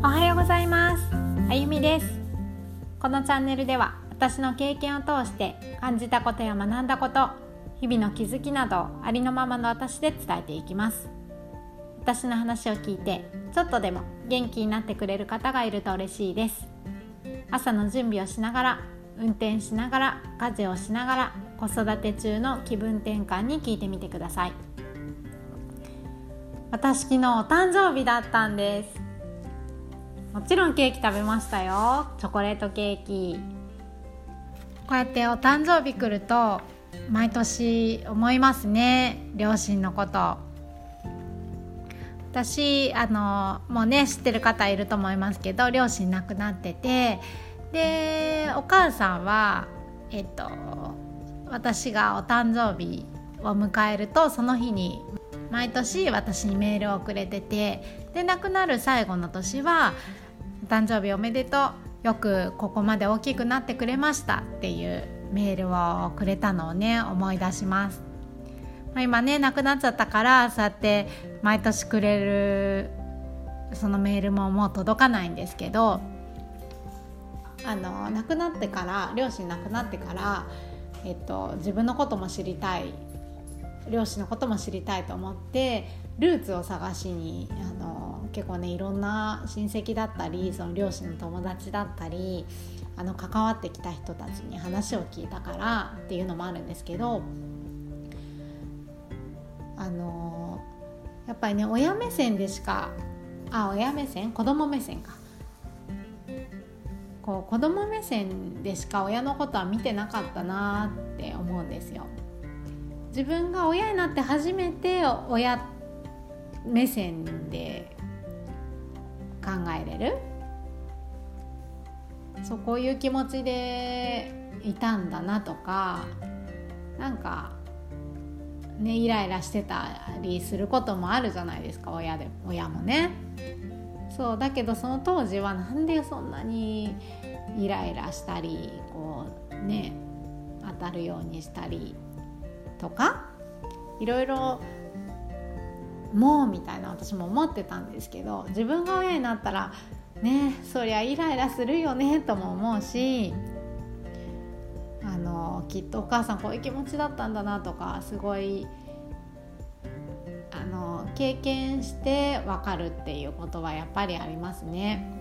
おはようございます。あゆみです。このチャンネルでは私の経験を通して感じたことや学んだこと日々の気づきなどありのままの私で伝えていきます。私の話を聞いてちょっとでも元気になってくれる方がいると嬉しいです。朝の準備をしながら運転しながら家事をしながら子育て中の気分転換に聞いてみてください。私昨日お誕生日だったんです。もちろんケーキ食べましたよ。チョコレートケーキ。こうやってお誕生日来ると毎年思いますね。両親のこと。私あのもうね知ってる方いると思いますけど両親亡くなってて。でお母さんはえっと私がお誕生日を迎えるとその日に毎年私にメールをくれてて。で亡くなる最後の年は「誕生日おめでとうよくここまで大きくなってくれました」っていうメールをくれたのをね思い出します。まあ、今ね亡くなっちゃったからそうやって毎年くれるそのメールももう届かないんですけどあの亡くなってから両親亡くなってから、えっと、自分のことも知りたい両親のことも知りたいと思ってルーツを探しにあの結構ねいろんな親戚だったりその両親の友達だったりあの関わってきた人たちに話を聞いたからっていうのもあるんですけどあのやっぱりね親目線でしかあ親目線？子供目線かこう子供目線でしか親のことは見てなかったなって思うんですよ。自分が親になって初めて親目線で考えれる？そうこういう気持ちでいたんだなとかなんかねイライラしてたりすることもあるじゃないですか親で親もね。そうだけどその当時はなんでそんなにイライラしたりこうね当たるようにしたりとかいろいろもうみたいな私も思ってたんですけど自分が親になったらねそりゃイライラするよねとも思うしあのきっとお母さんこういう気持ちだったんだなとかすごいあの経験して分かるっていうことはやっぱりありますね。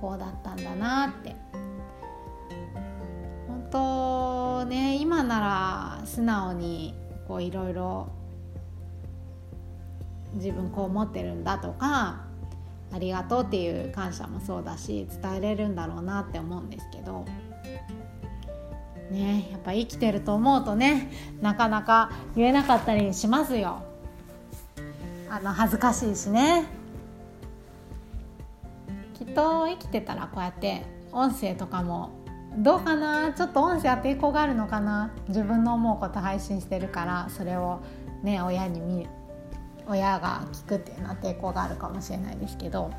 こうだったんだなって本当ね今なら素直にこういろいろ自分こう思ってるんだとかありがとうっていう感謝もそうだし伝えれるんだろうなって思うんですけどねやっぱ生きてると思うとねなかなか言えなかったりしますよ。あの恥ずかしいしね。きっと生きてたらこうやって音声とかもどうかな？ちょっと音声は抵抗があるのかな？自分の思うこと配信してるからそれをね親に見親が聞くっていうのは抵抗があるかもしれないですけど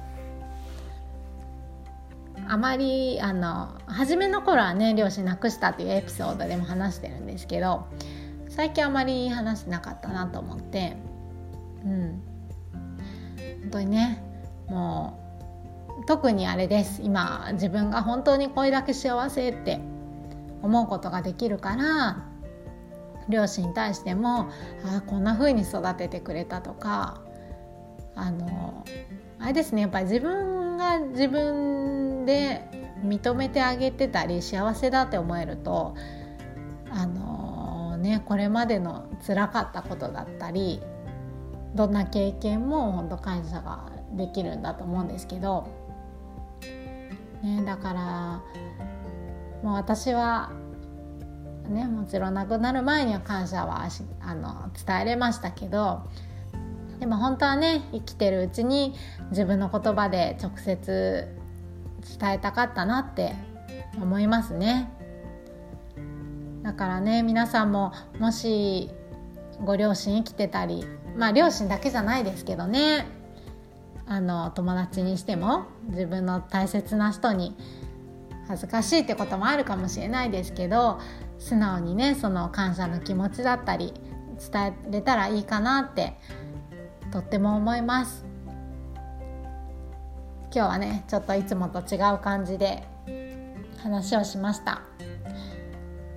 あまりあの初めの頃はね両親亡くしたっていうエピソードでも話してるんですけど最近あまり話してなかったなと思ってうん。本当にねもう特にあれです。今自分が本当にこれだけ幸せって思うことができるから両親に対してもあこんな風に育ててくれたとかあのあれですねやっぱり自分が自分で認めてあげてたり幸せだって思えるとあのねこれまでの辛かったことだったりどんな経験も本当感謝ができるんだと思うんですけど、ね、だからもう私はね、もちろん亡くなる前には感謝はあの伝えれましたけどでも本当はね生きてるうちに自分の言葉で直接伝えたかったなって思いますね。だからね皆さんももしご両親生きてたりまあ両親だけじゃないですけどねあの友達にしても自分の大切な人に恥ずかしいってこともあるかもしれないですけど素直にねその感謝の気持ちだったり伝えれたらいいかなってとっても思います。今日はねちょっといつもと違う感じで話をしました。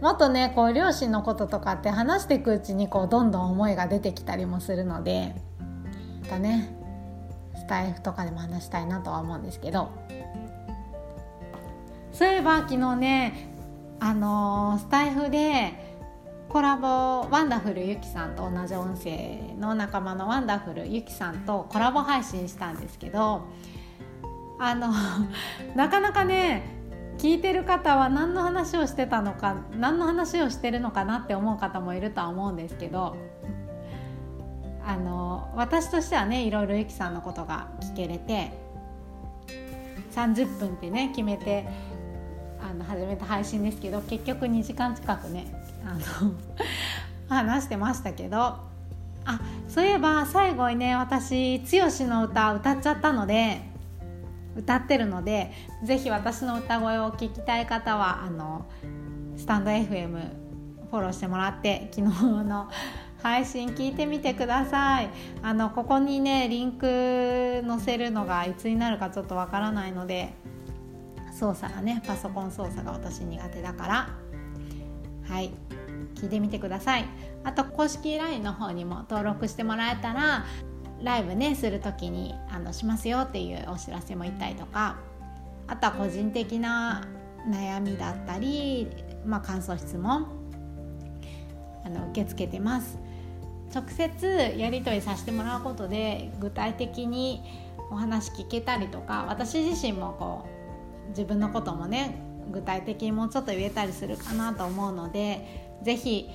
もっとねこう両親のこととかって話していくうちにこうどんどん思いが出てきたりもするのでまたねスタイフとかでも話したいなとは思うんですけど。そういえば昨日ねあのー、スタイフでコラボワンダフルゆきさんと同じ音声の仲間のワンダフルゆきさんとコラボ配信したんですけどあの なかなかね聞いてる方は何の話をしてたのか何の話をしてるのかなって思う方もいるとは思うんですけどあの私としてはねいろいろゆきさんのことが聞けれて30分ってね決めての始めた配信ですけど結局2時間近くねあの 話してましたけどあそういえば最後にね私剛の歌歌っちゃったので歌ってるのでぜひ私の歌声を聞きたい方はあのスタンド FM フォローしてもらって昨日の配信聞いてみてください。あのここにねリンク載せるのがいつになるかちょっとわからないので操作がねパソコン操作が私苦手だから。はい。聞いてみてください。あと公式 LINE の方にも登録してもらえたらライブねする時にあのしますよっていうお知らせも言ったりとか。あとは個人的な悩みだったり、まあ、感想質問。あの受け付けてます。直接やり取りさせてもらうことで具体的にお話聞けたりとか私自身もこう自分のこともね具体的にもうちょっと言えたりするかなと思うので是非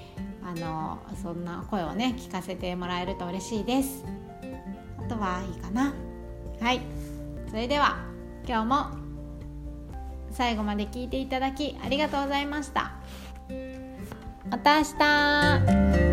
あのそんな声をね聞かせてもらえると嬉しいです。あとはいいかな。はい。それでは今日も最後まで聞いていただきありがとうございました。また明日。